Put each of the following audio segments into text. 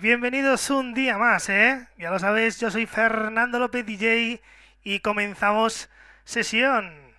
bienvenidos un día más, ¿eh? Ya lo sabéis, yo soy Fernando López DJ y comenzamos sesión.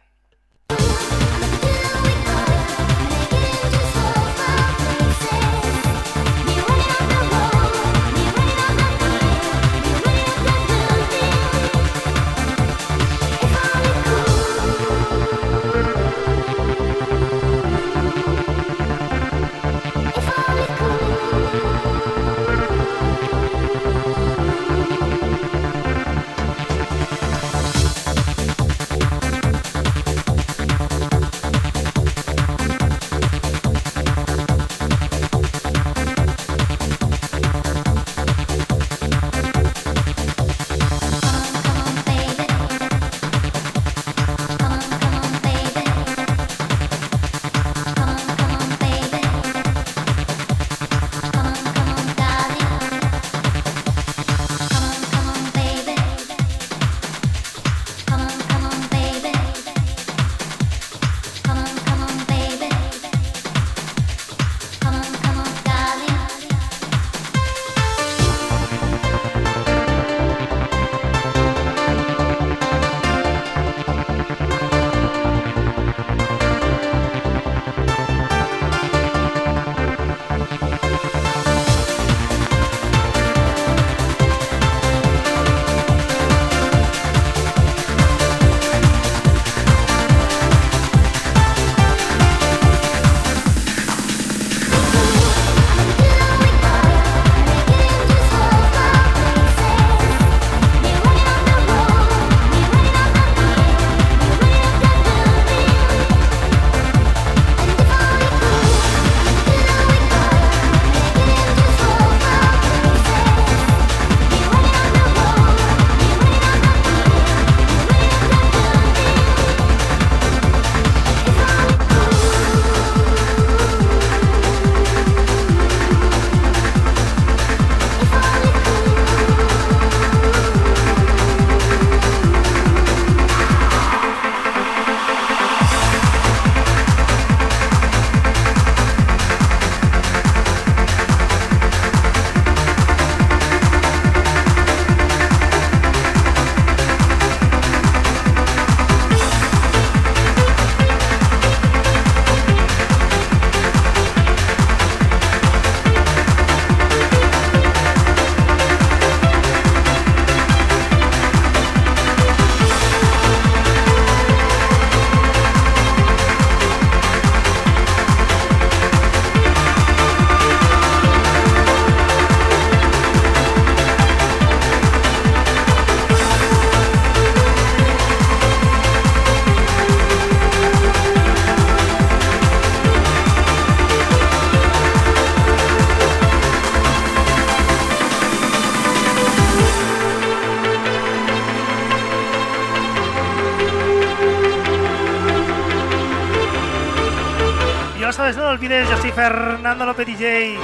Fernando López DJ.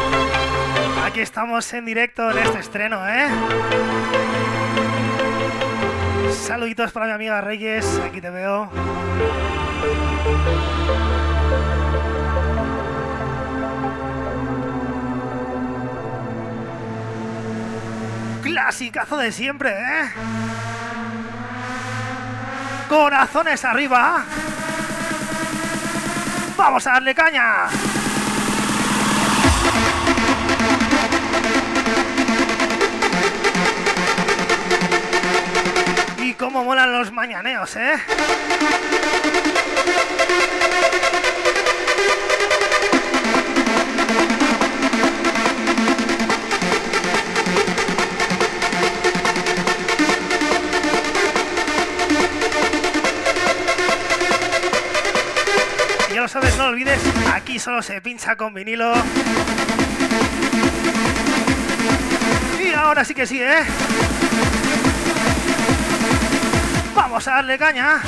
Aquí estamos en directo en este estreno, ¿eh? Saluditos para mi amiga Reyes, aquí te veo. Clasicazo de siempre, ¿eh? Corazones arriba. Vamos a darle caña. Cómo molan los mañaneos, ¿eh? sabes, no olvides, aquí solo se pincha con vinilo. Y ahora sí que sí, ¿eh? Vamos a darle caña.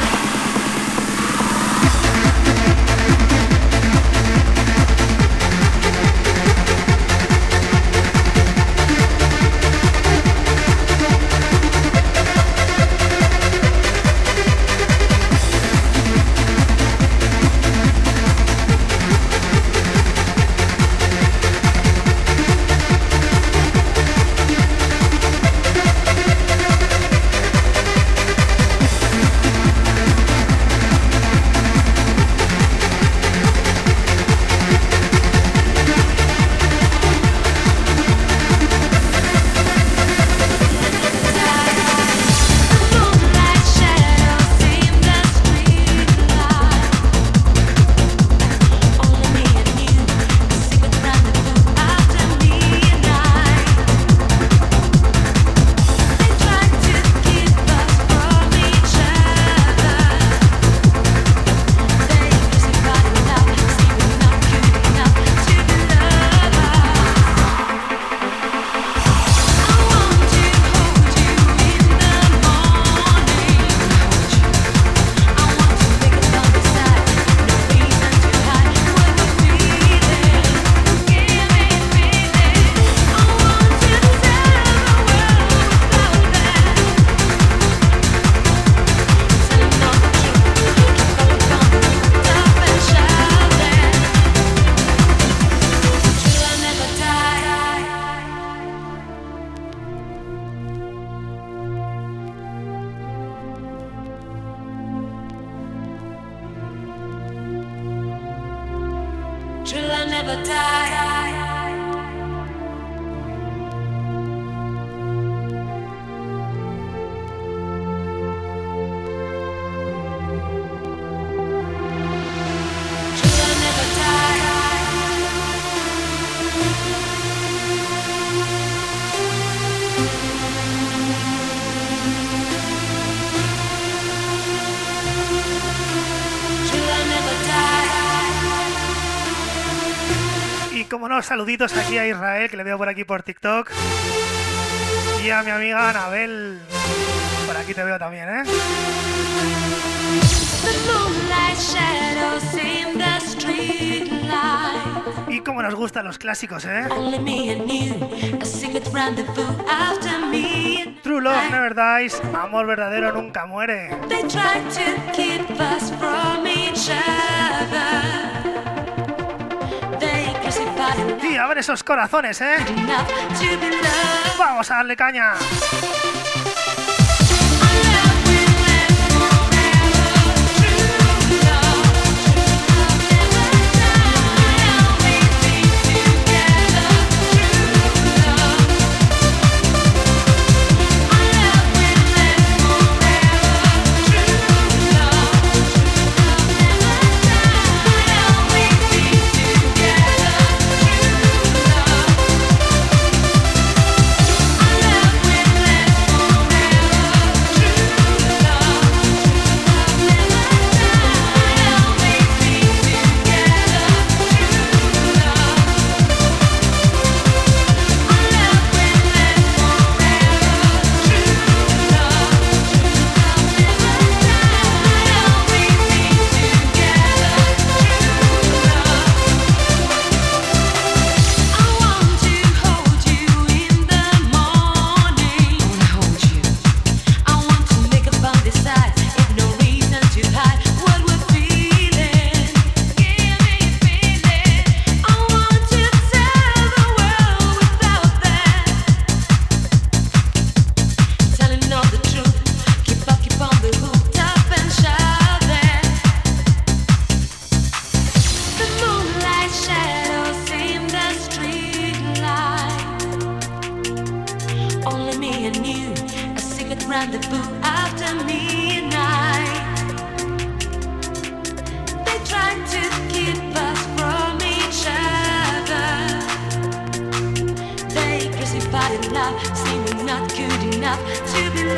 Saluditos aquí a Israel, que le veo por aquí por TikTok. Y a mi amiga Anabel. Por aquí te veo también, ¿eh? Y como nos gustan los clásicos, ¿eh? True Love Never Dies, amor verdadero nunca muere. Y a ver esos corazones, ¿eh? Vamos a darle caña. enough, seeming not good enough to be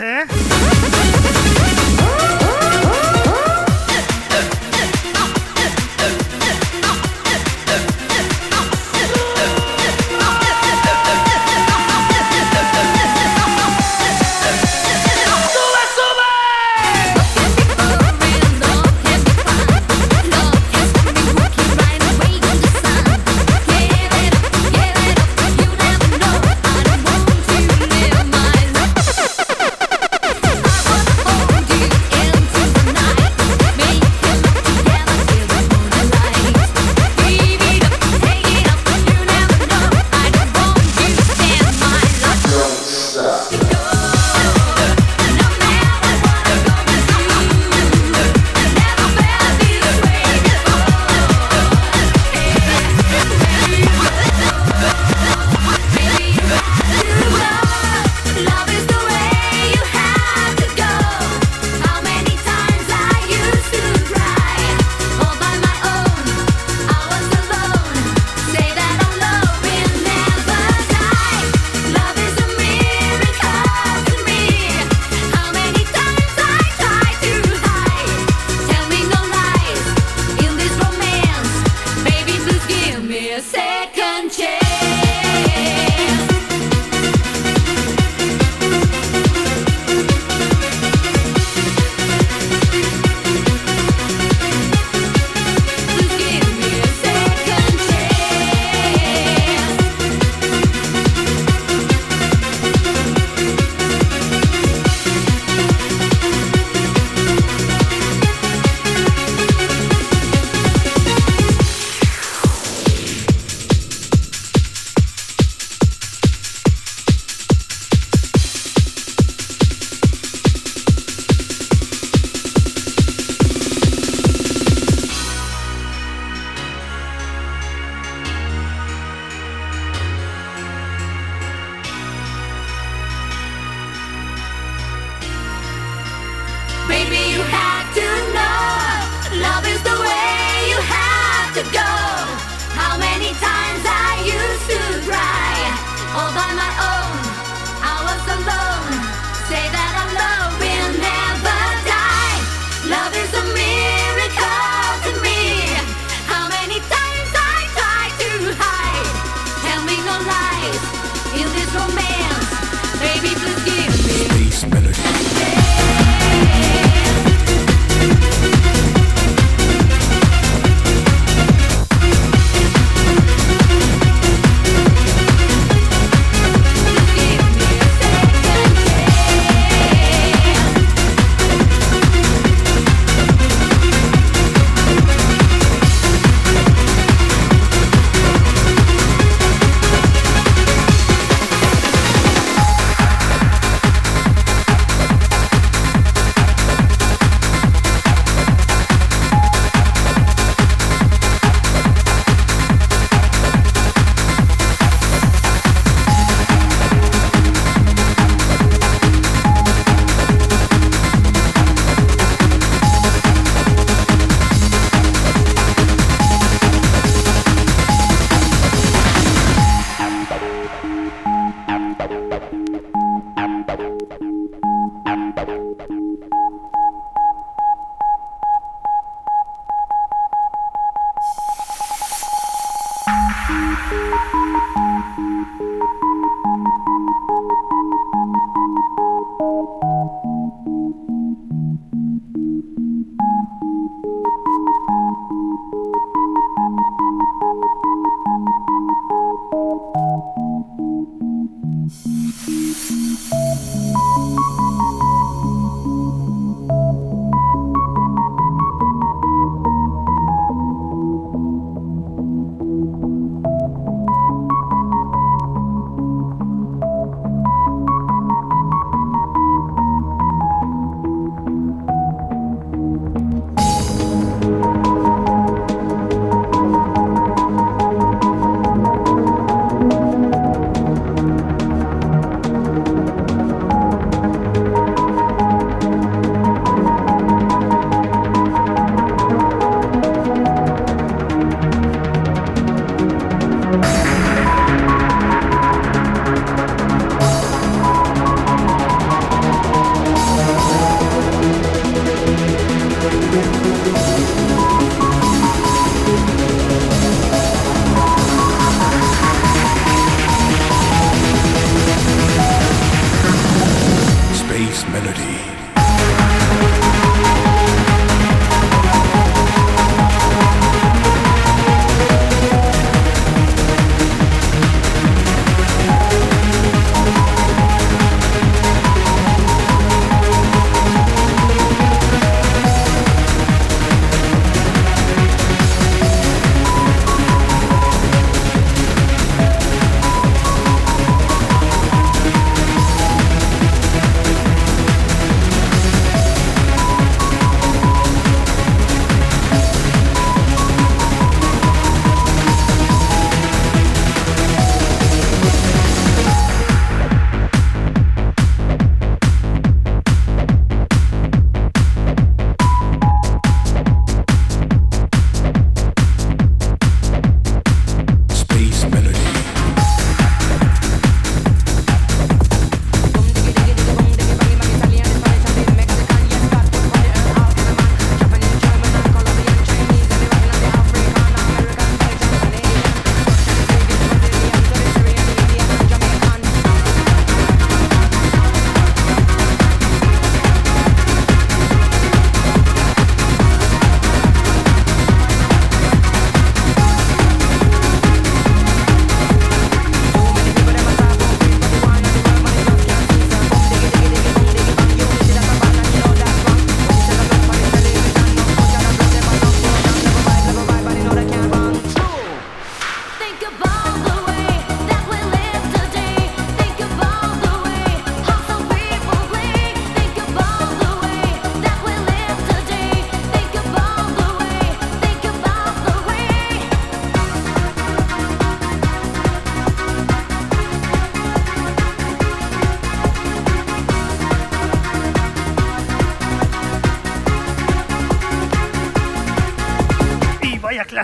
¿eh?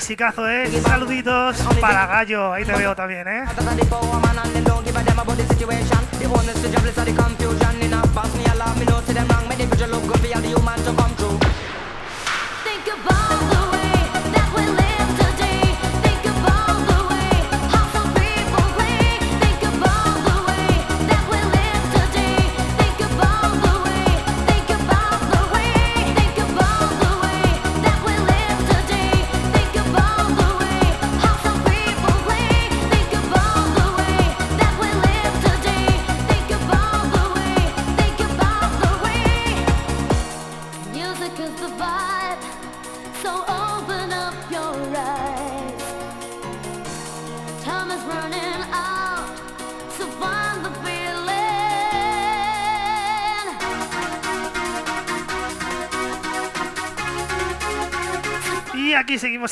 Clasicazo, ¿eh? Saluditos para Gallo, ahí te veo también, ¿eh?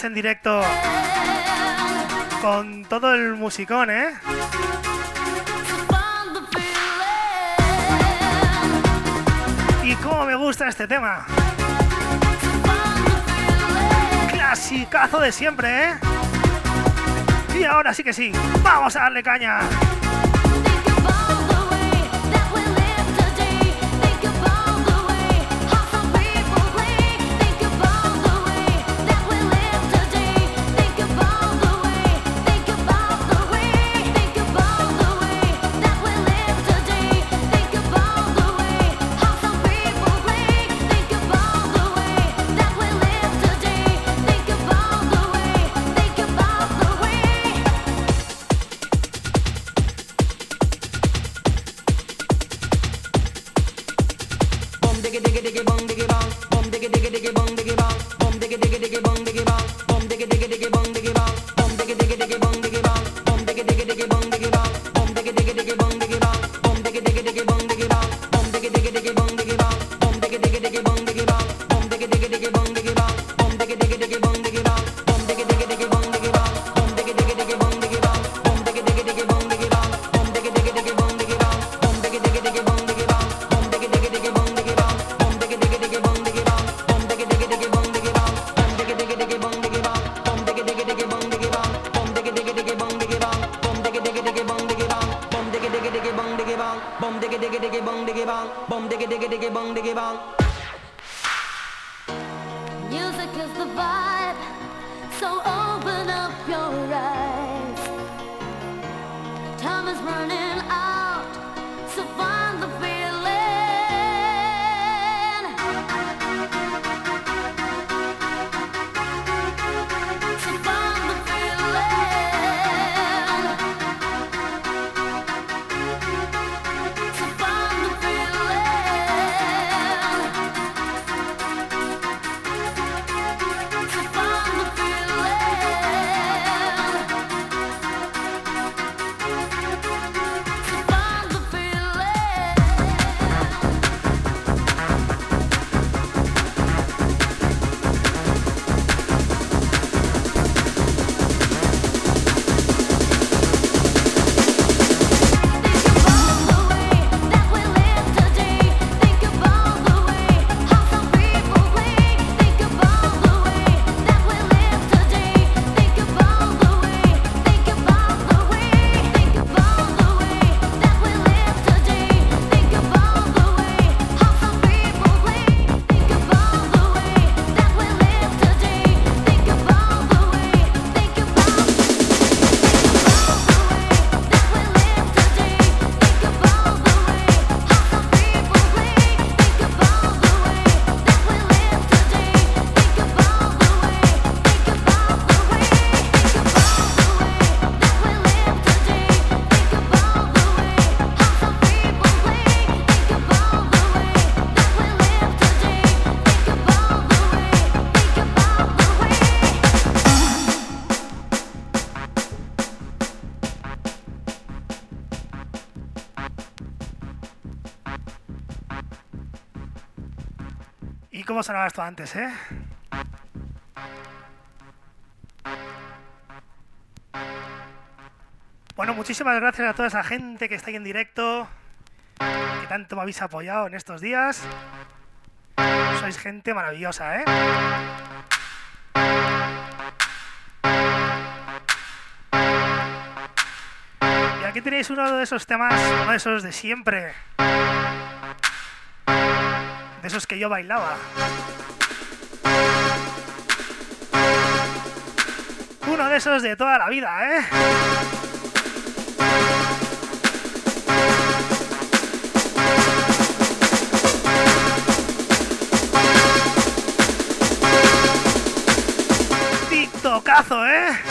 En directo con todo el musicón, ¿eh? Y cómo me gusta este tema. Clasicazo de siempre, ¿eh? Y ahora sí que sí, vamos a darle caña. cómo sonaba esto antes, ¿eh? Bueno, muchísimas gracias a toda esa gente que está ahí en directo, que tanto me habéis apoyado en estos días. Sois gente maravillosa, ¿eh? Y aquí tenéis uno de esos temas, uno de esos de siempre. De esos que yo bailaba. Uno de esos de toda la vida, ¿eh? TikTokazo, ¿eh?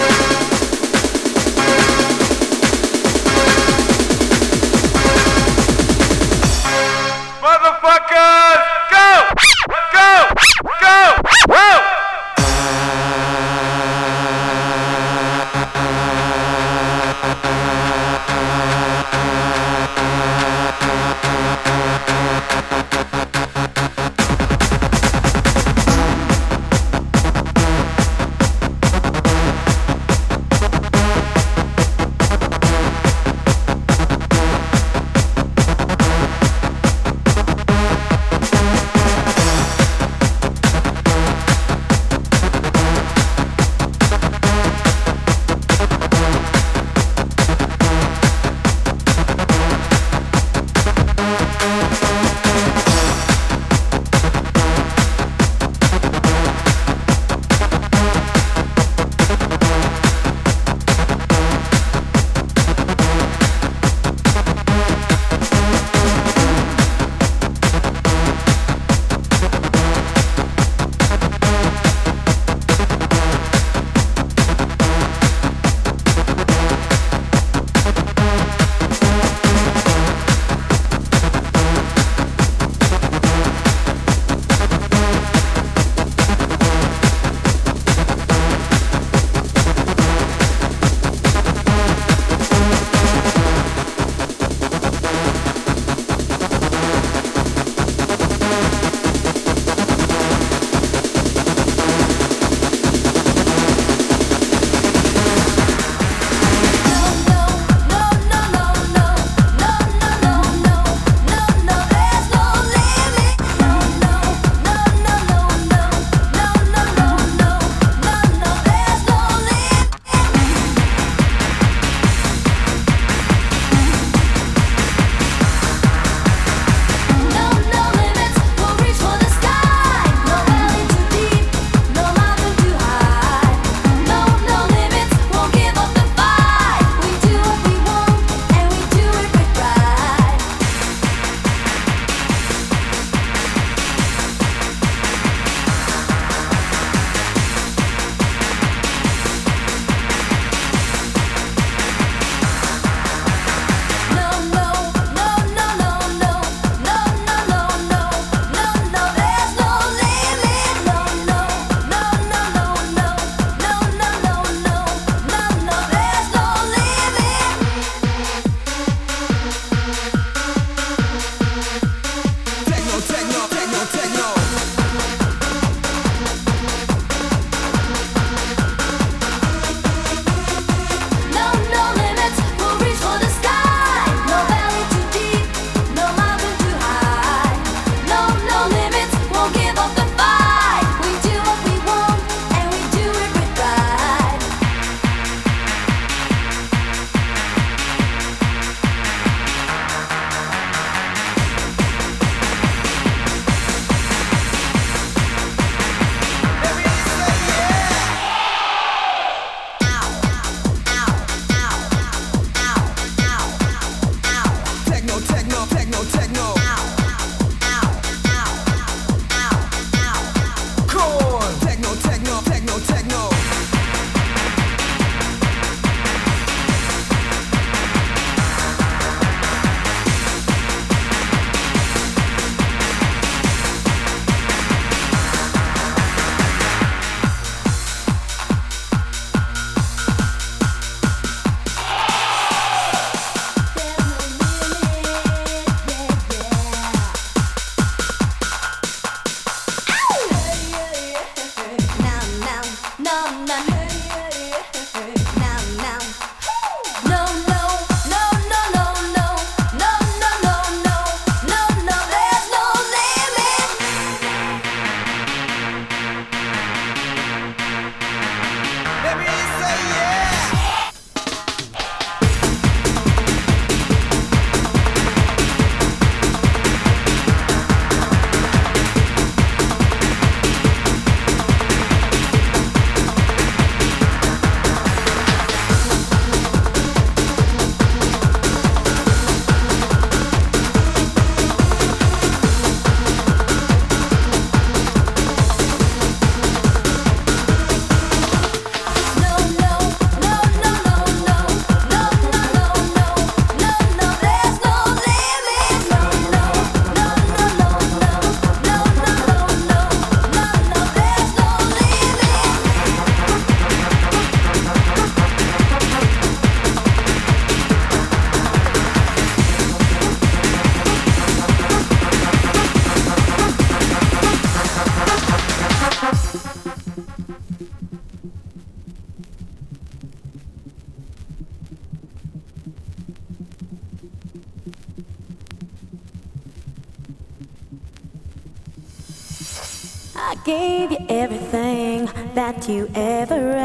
you ever.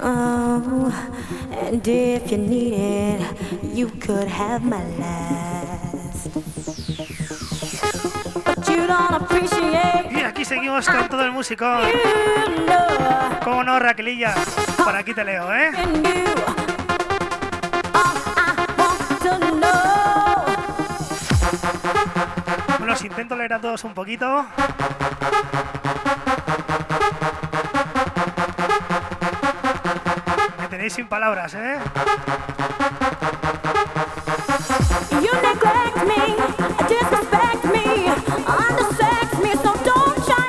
Oh, and if you need it, you could have my last. But you don't appreciate. Y aquí seguimos con todo el músico. Como no, Raquelilla. Por aquí te leo, ¿eh? Los intento leer a todos un poquito. tenéis sin palabras, ¿eh?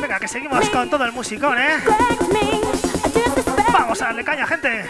Venga, que seguimos con todo el musicón, ¿eh? Vamos a darle caña, gente.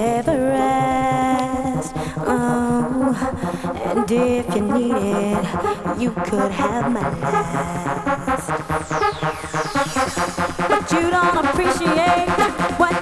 And if you need it, you could have my last. But you don't appreciate what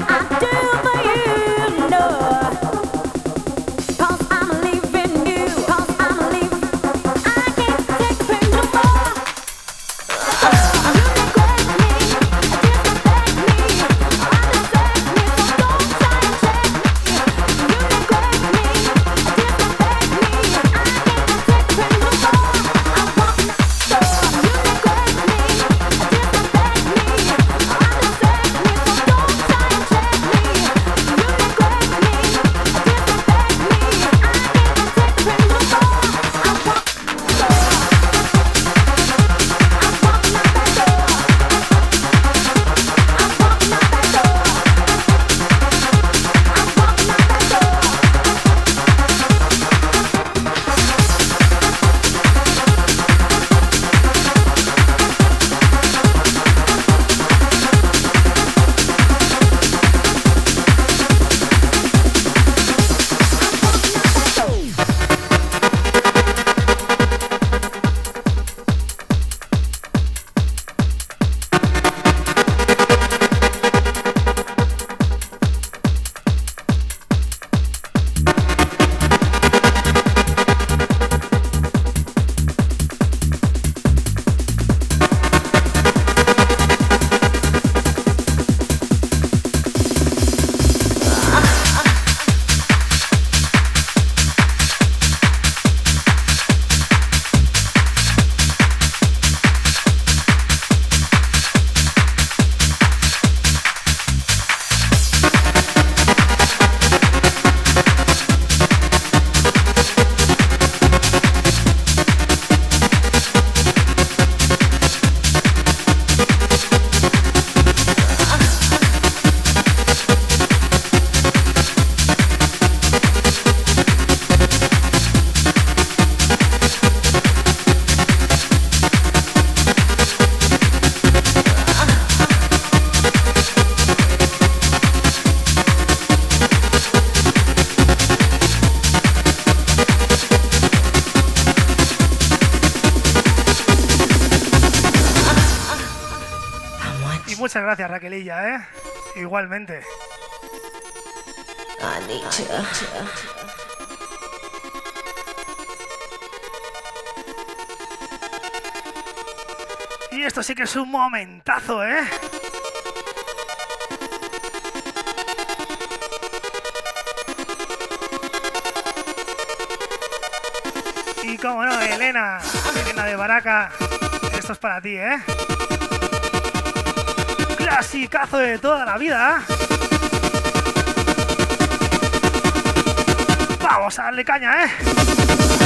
Igualmente. Y esto sí que es un momentazo, ¿eh? Y como no, Elena, Elena de Baraca, esto es para ti, ¿eh? Clasicazo de toda la vida. Vamos a darle caña, ¿eh?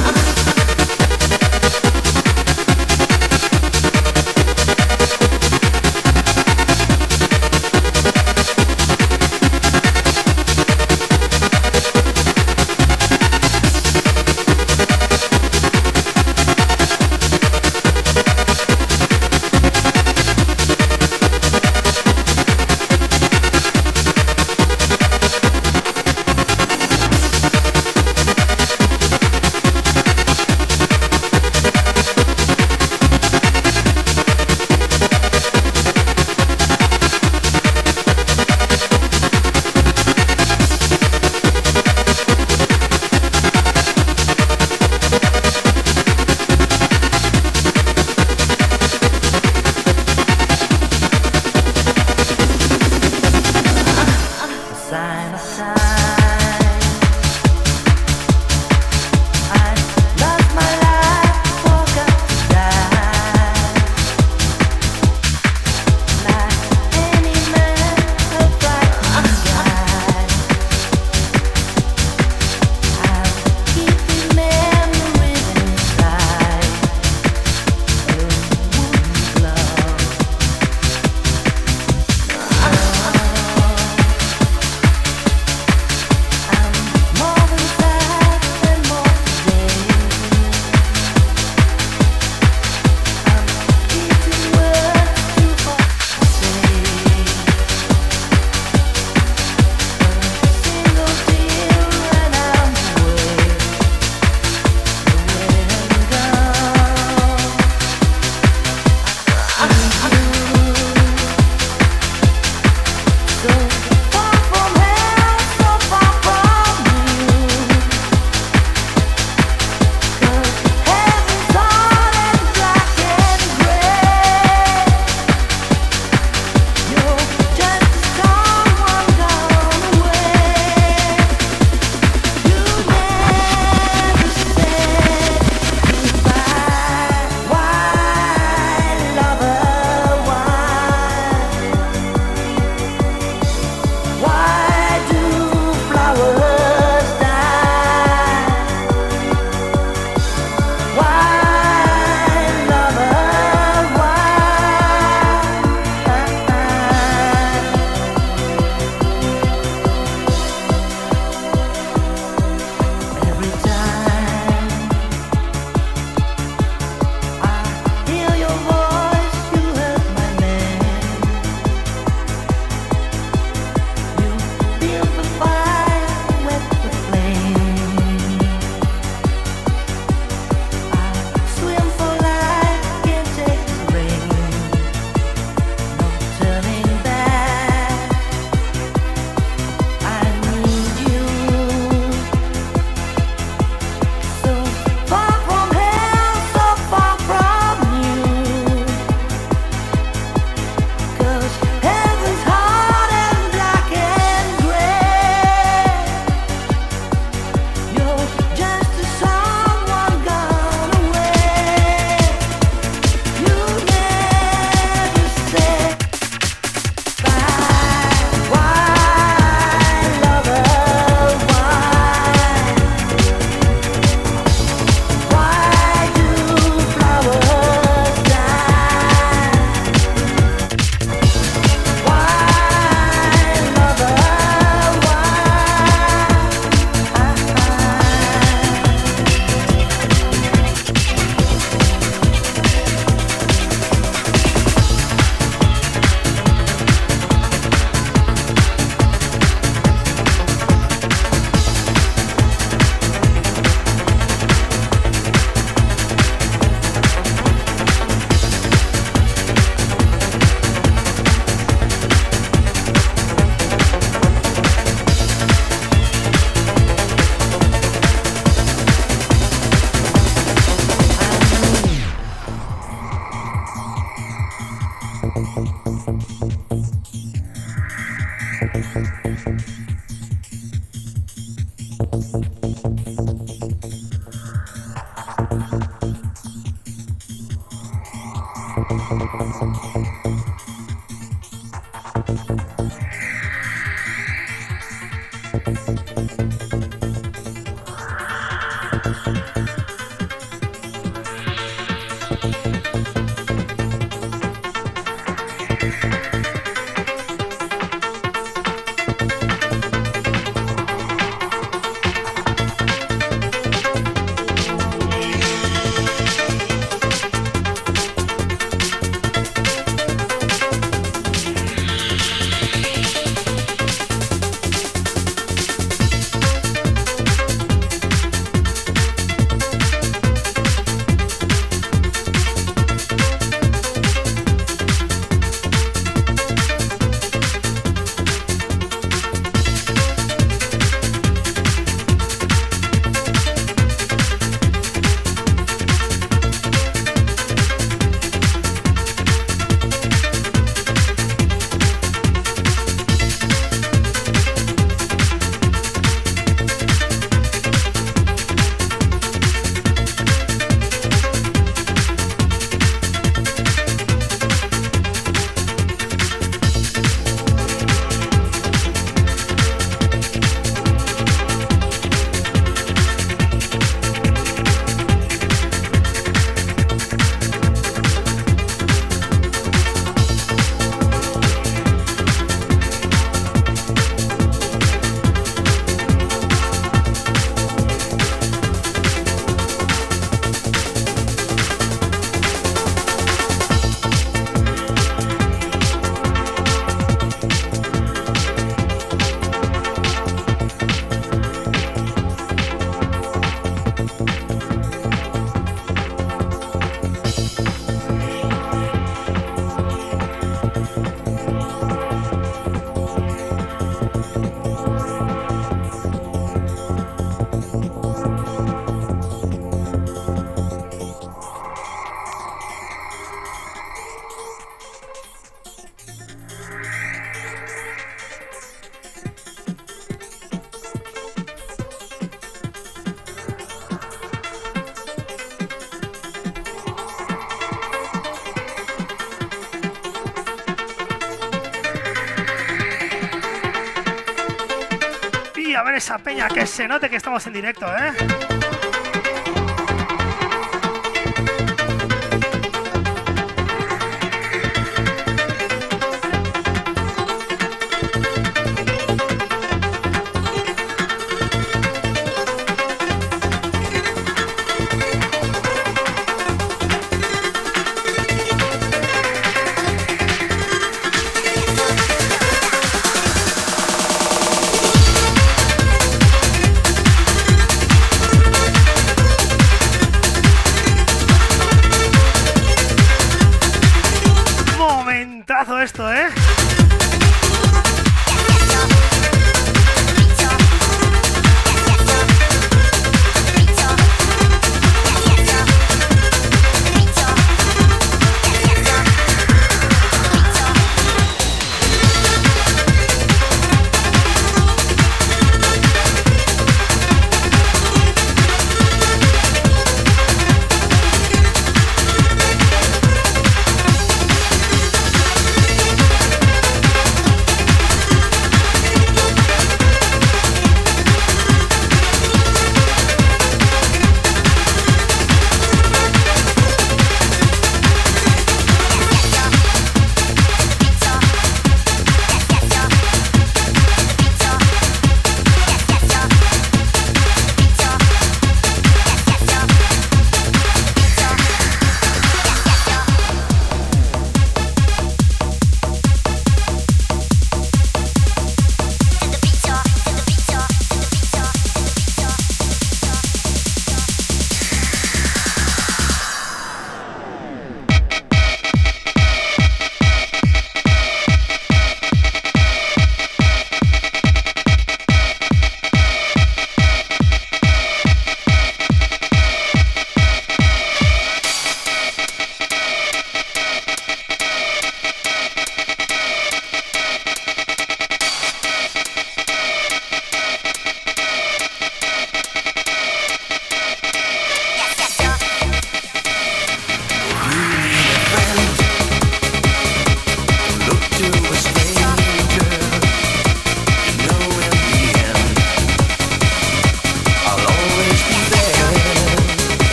Esa peña, que se note que estamos en directo, ¿eh?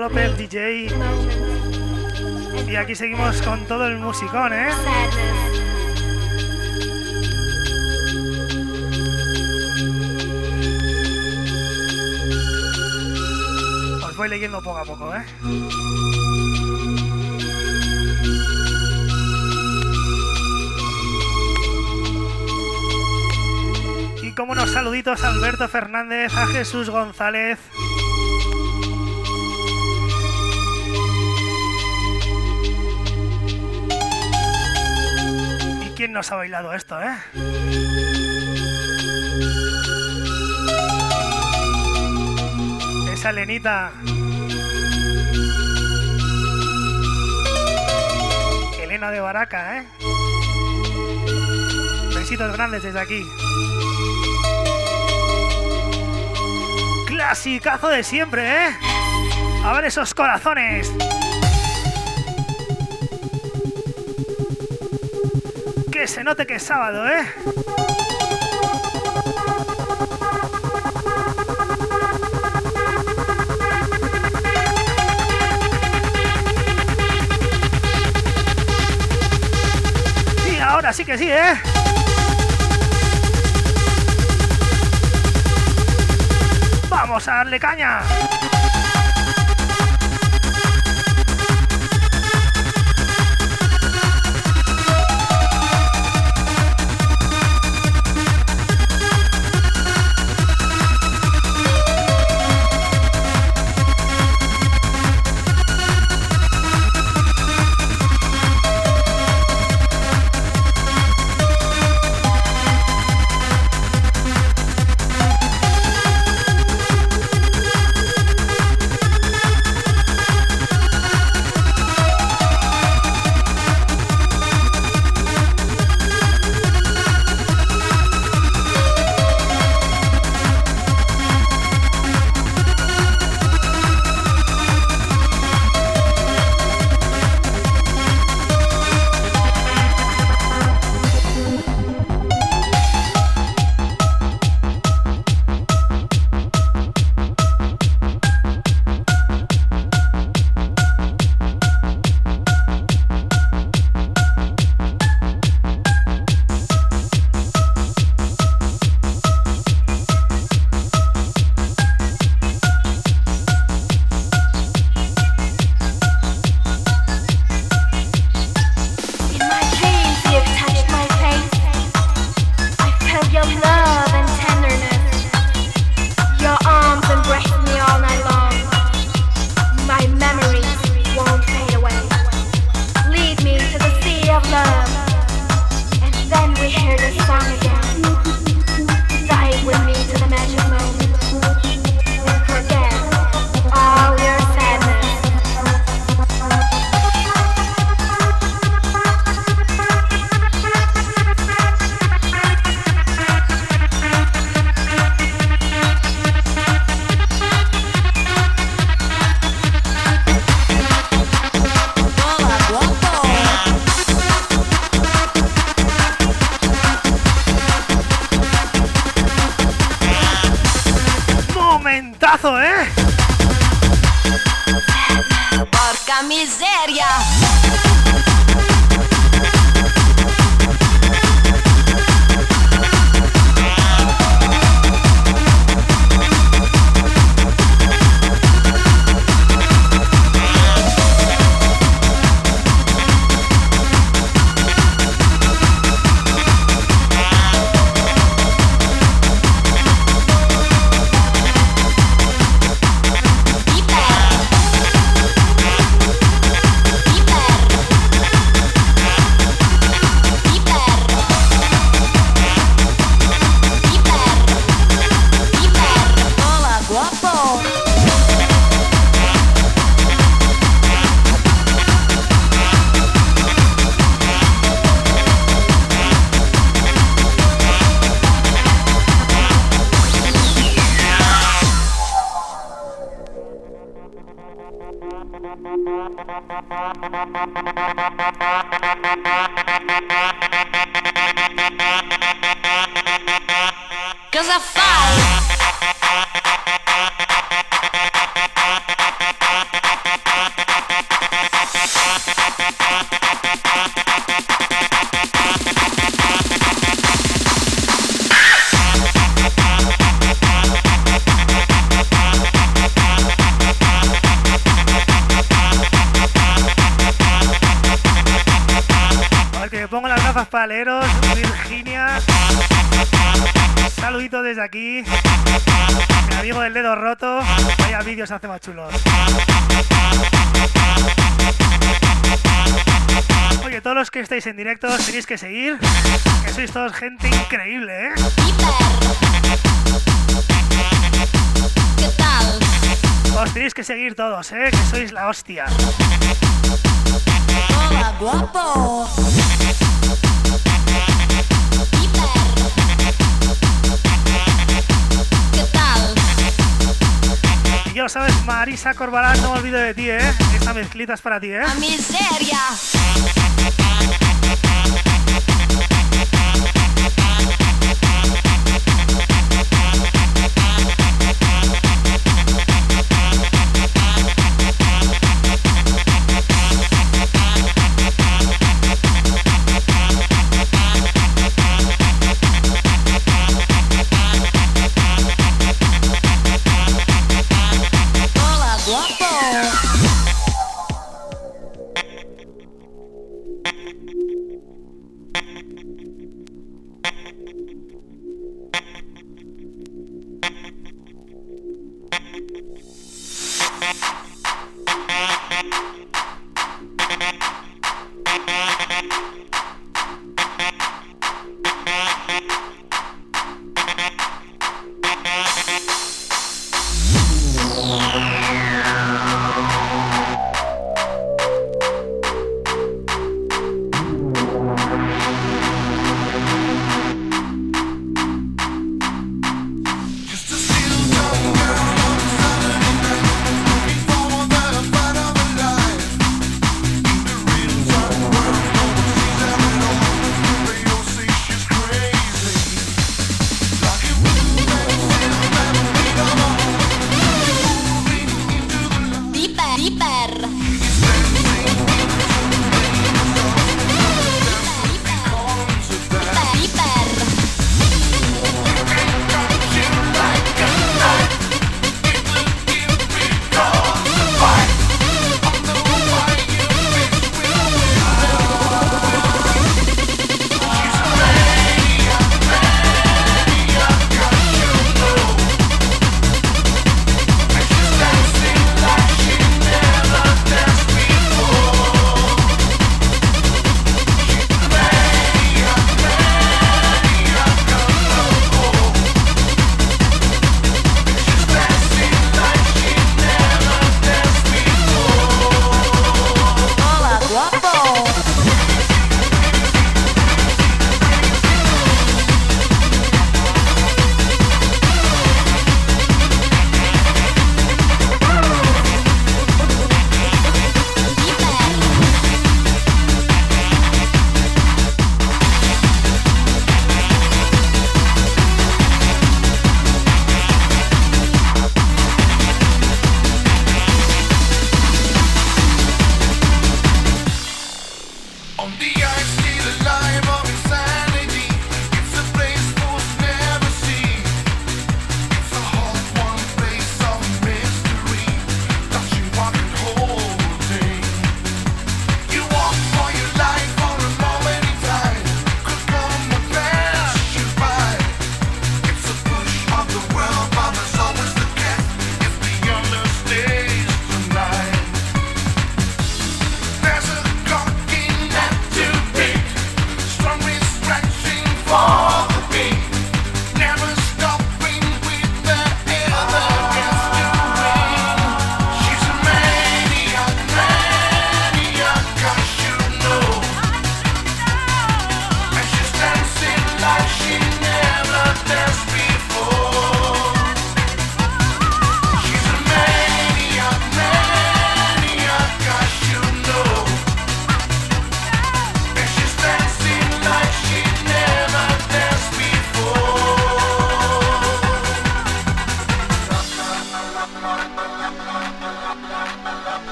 López, DJ. Y aquí seguimos con todo el musicón, ¿eh? Os voy leyendo poco a poco, ¿eh? Y como unos saluditos Alberto Fernández, a Jesús González. Quién nos ha bailado esto, eh? Esa Lenita. Elena de Baraca, ¿eh? Besitos grandes desde aquí. Clasicazo de siempre, ¿eh? A ver esos corazones. Se note que es sábado, ¿eh? Ahora sí que sí, ¿eh? Vamos a darle caña. Momentazo, ¿eh? Porca miseria! Desde aquí. Mi amigo del dedo roto. Vaya vídeos hace más chulos. Oye, todos los que estáis en directo os tenéis que seguir. Que sois todos gente increíble, ¿eh? Tal? Os tenéis que seguir todos, ¿eh? Que sois la hostia. Hola, guapo. Lo sabes, Marisa Corbalán, no me olvido de ti, ¿eh? Esta mezclita es para ti, ¿eh? La miseria.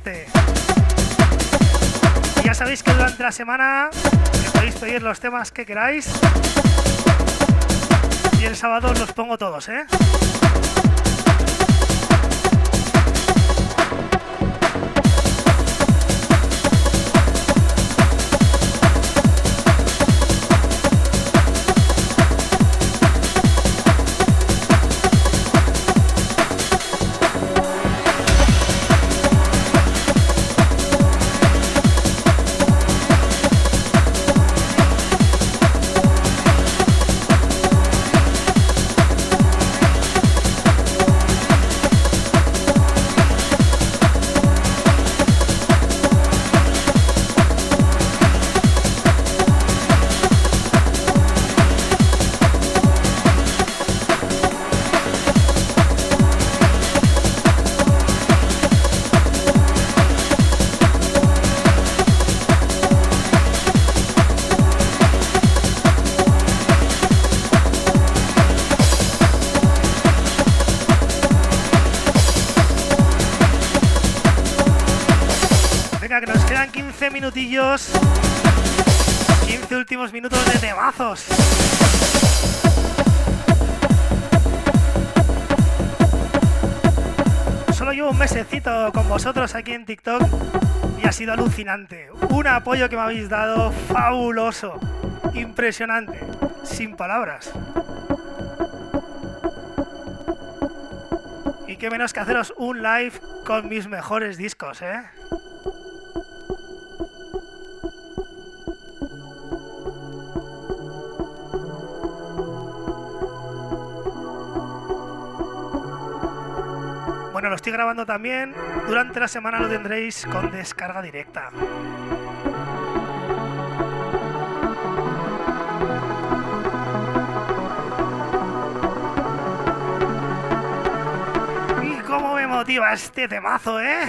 triste. Ya sabéis que durante la semana me podéis pedir los temas que queráis. Y el sábado los pongo todos, ¿eh? 15 últimos minutos de temazos. Solo llevo un mesecito con vosotros aquí en TikTok y ha sido alucinante. Un apoyo que me habéis dado fabuloso, impresionante, sin palabras. Y qué menos que haceros un live con mis mejores discos, ¿eh? Grabando también. Durante la semana lo tendréis con descarga directa. Y cómo me motiva este temazo, ¿eh?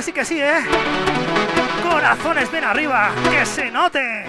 Ahora sí que sí, ¿eh? Corazones, ven arriba, que se note.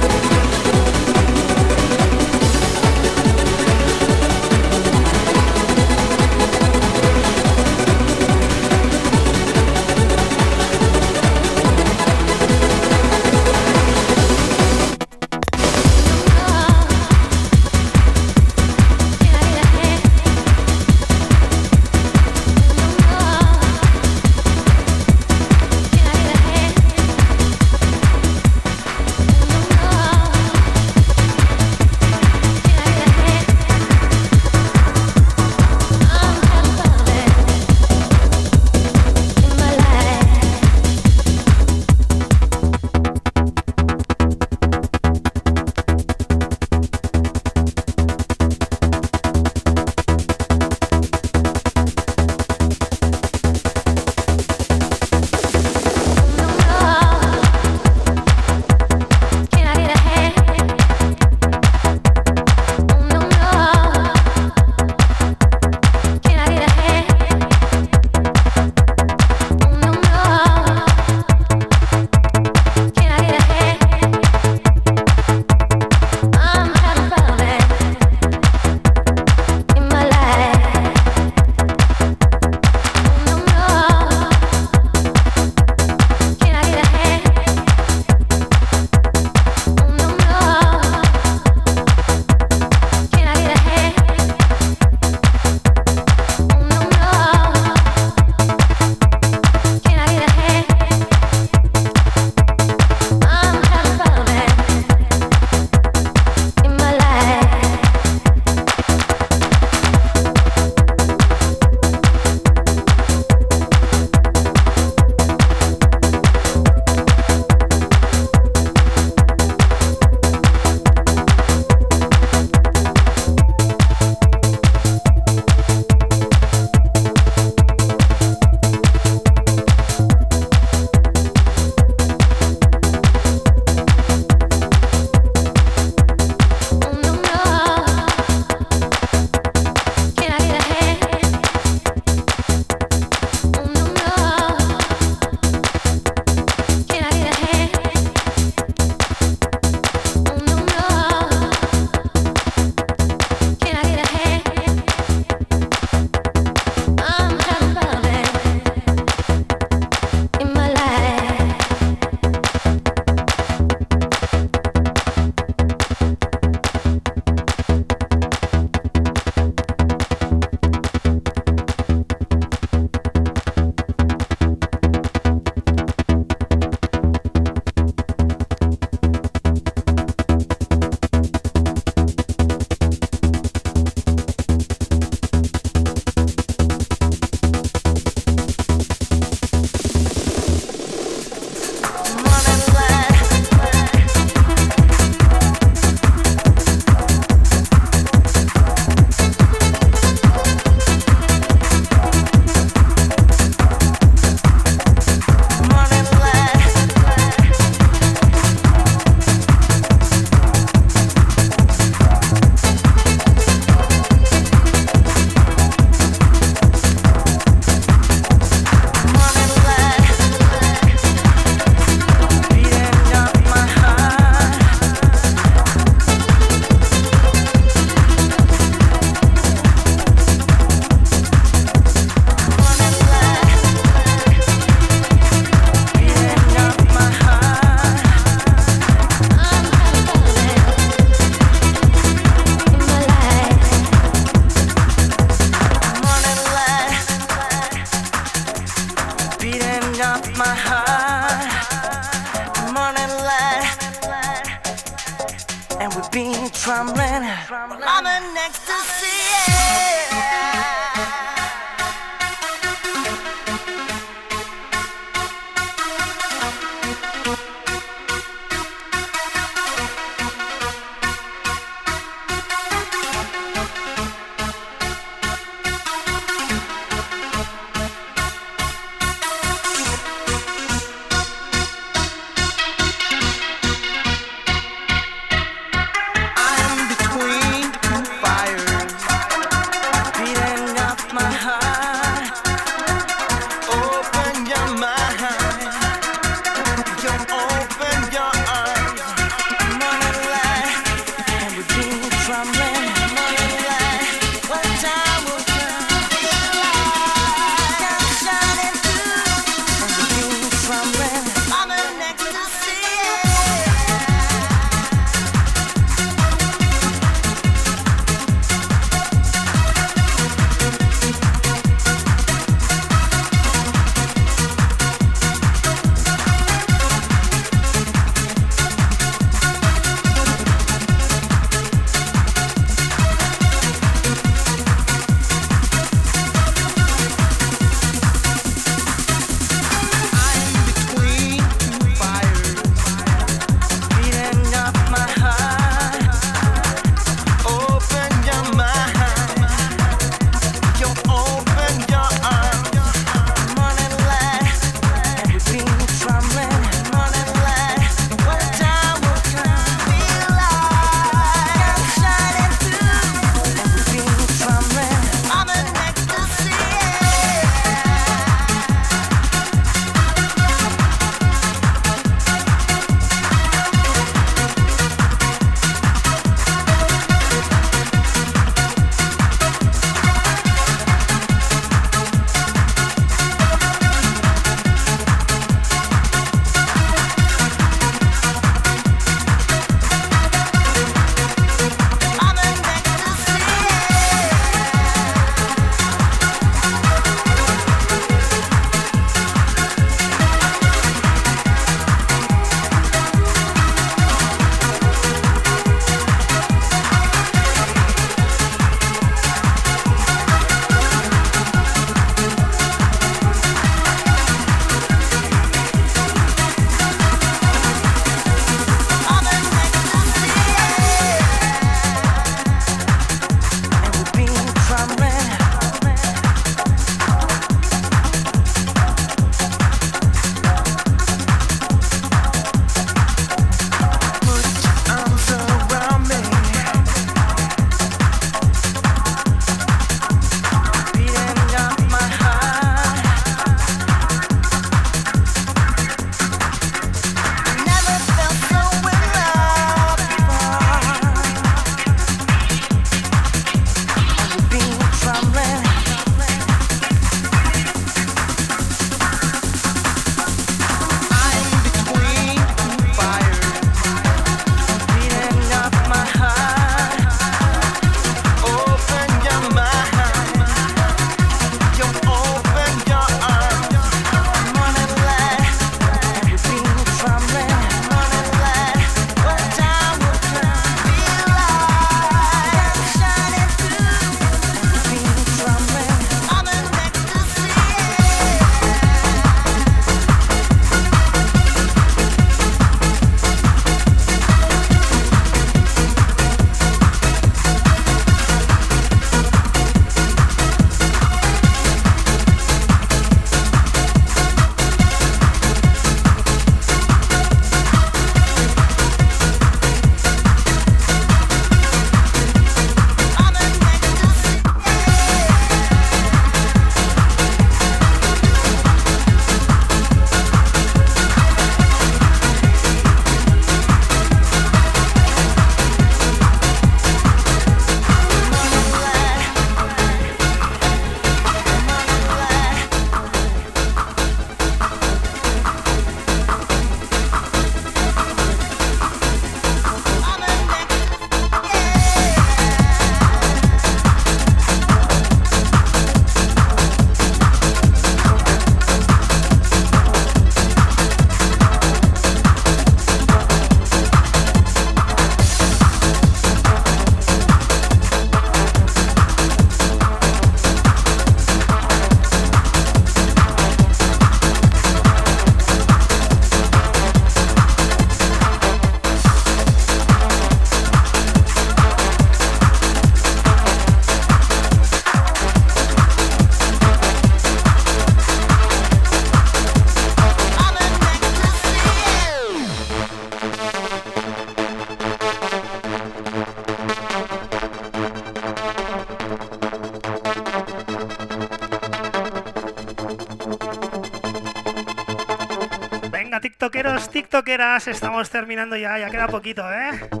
TikTokeras, estamos terminando ya, ya queda poquito, ¿eh?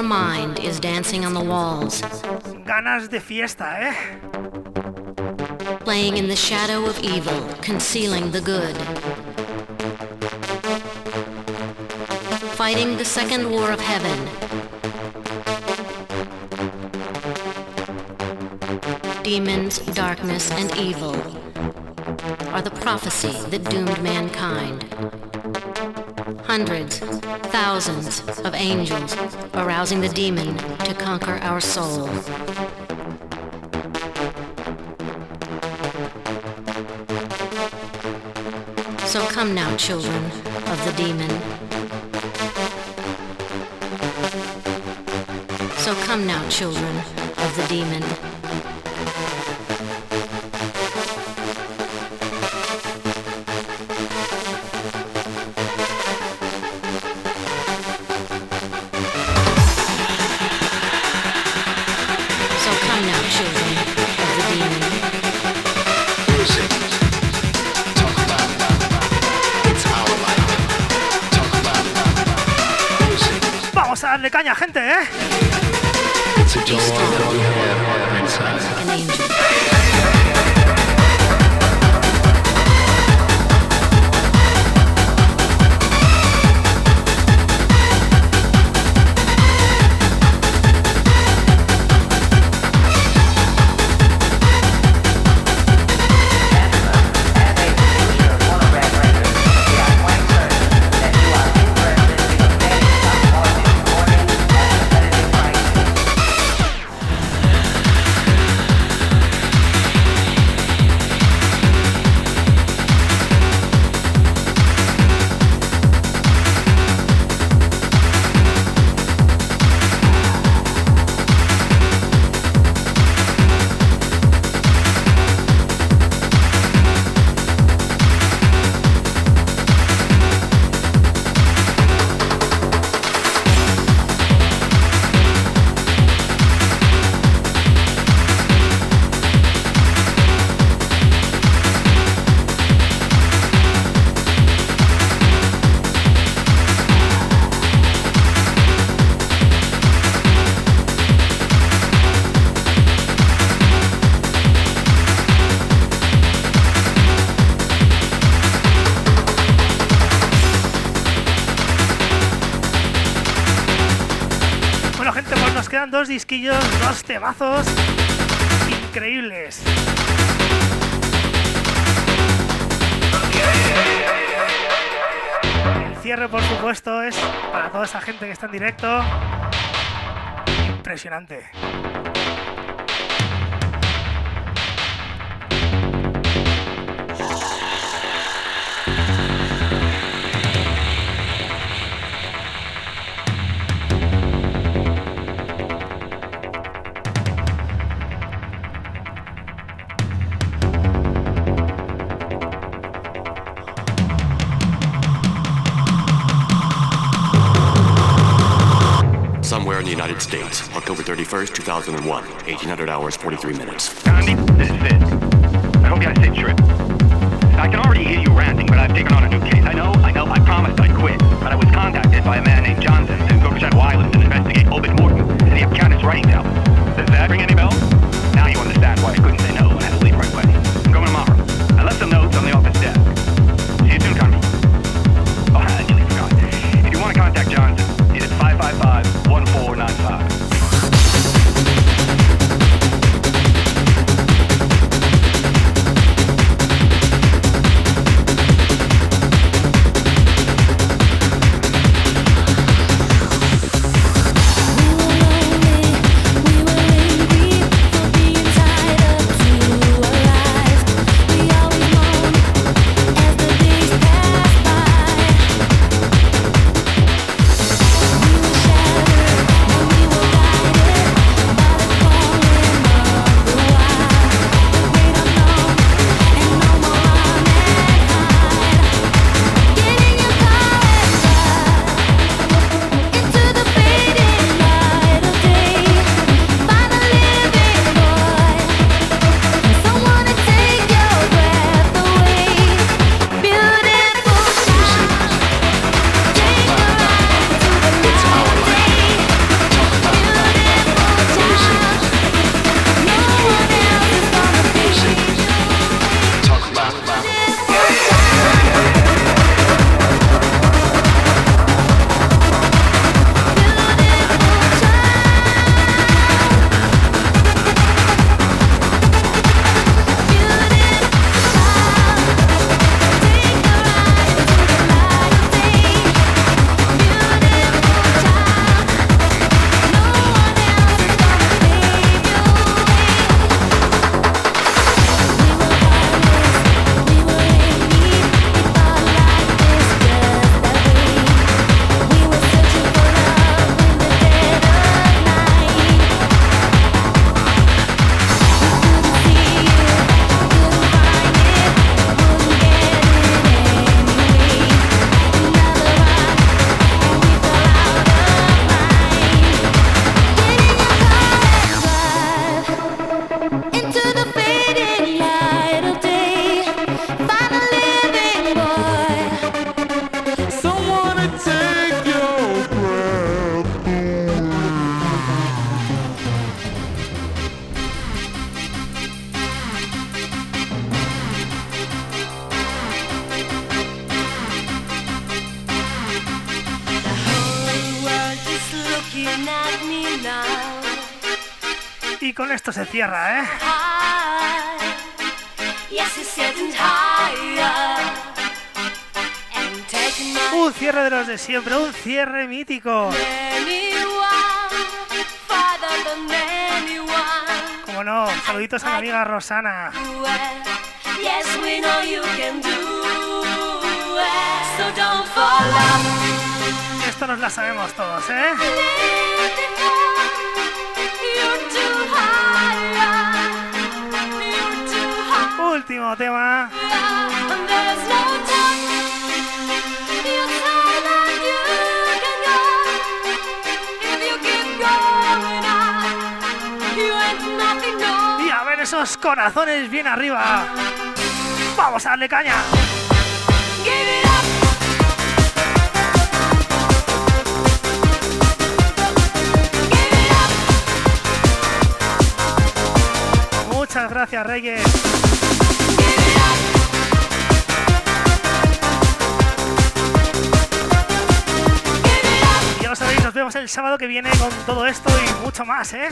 Your mind is dancing on the walls, Ganas de fiesta, ¿eh? playing in the shadow of evil, concealing the good. Fighting the second war of heaven. Demons, darkness, and evil are the prophecy that doomed mankind. Hundreds, thousands of angels arousing the demon to conquer our soul. So come now, children of the demon. So come now, children of the demon. Caña, gente, ¿eh? Be temazos increíbles. El cierre, por supuesto, es para toda esa gente que está en directo. Impresionante. 1st, 2001, 1800 hours, 43 minutes. Gandhi, this is Vince. I hope you guys a safe. I can already hear you ranting, but I've taken on a new case. I know, I know, I promised I'd quit, but I was contacted by a man named Johnson to go to Shadow Island and investigate Obed Morton and the Abkhanis writing tower. Does that ring any bells? Cierre mítico. Como no, saluditos a mi amiga Rosana. Esto nos la sabemos todos, ¿eh? Último tema. Esos corazones bien arriba. Vamos a darle caña. Muchas gracias, Reyes. Ya lo sabéis, nos vemos el sábado que viene con todo esto y mucho más, ¿eh?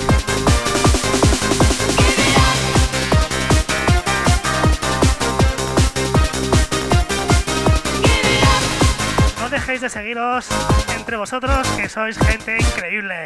De seguiros entre vosotros, que sois gente increíble.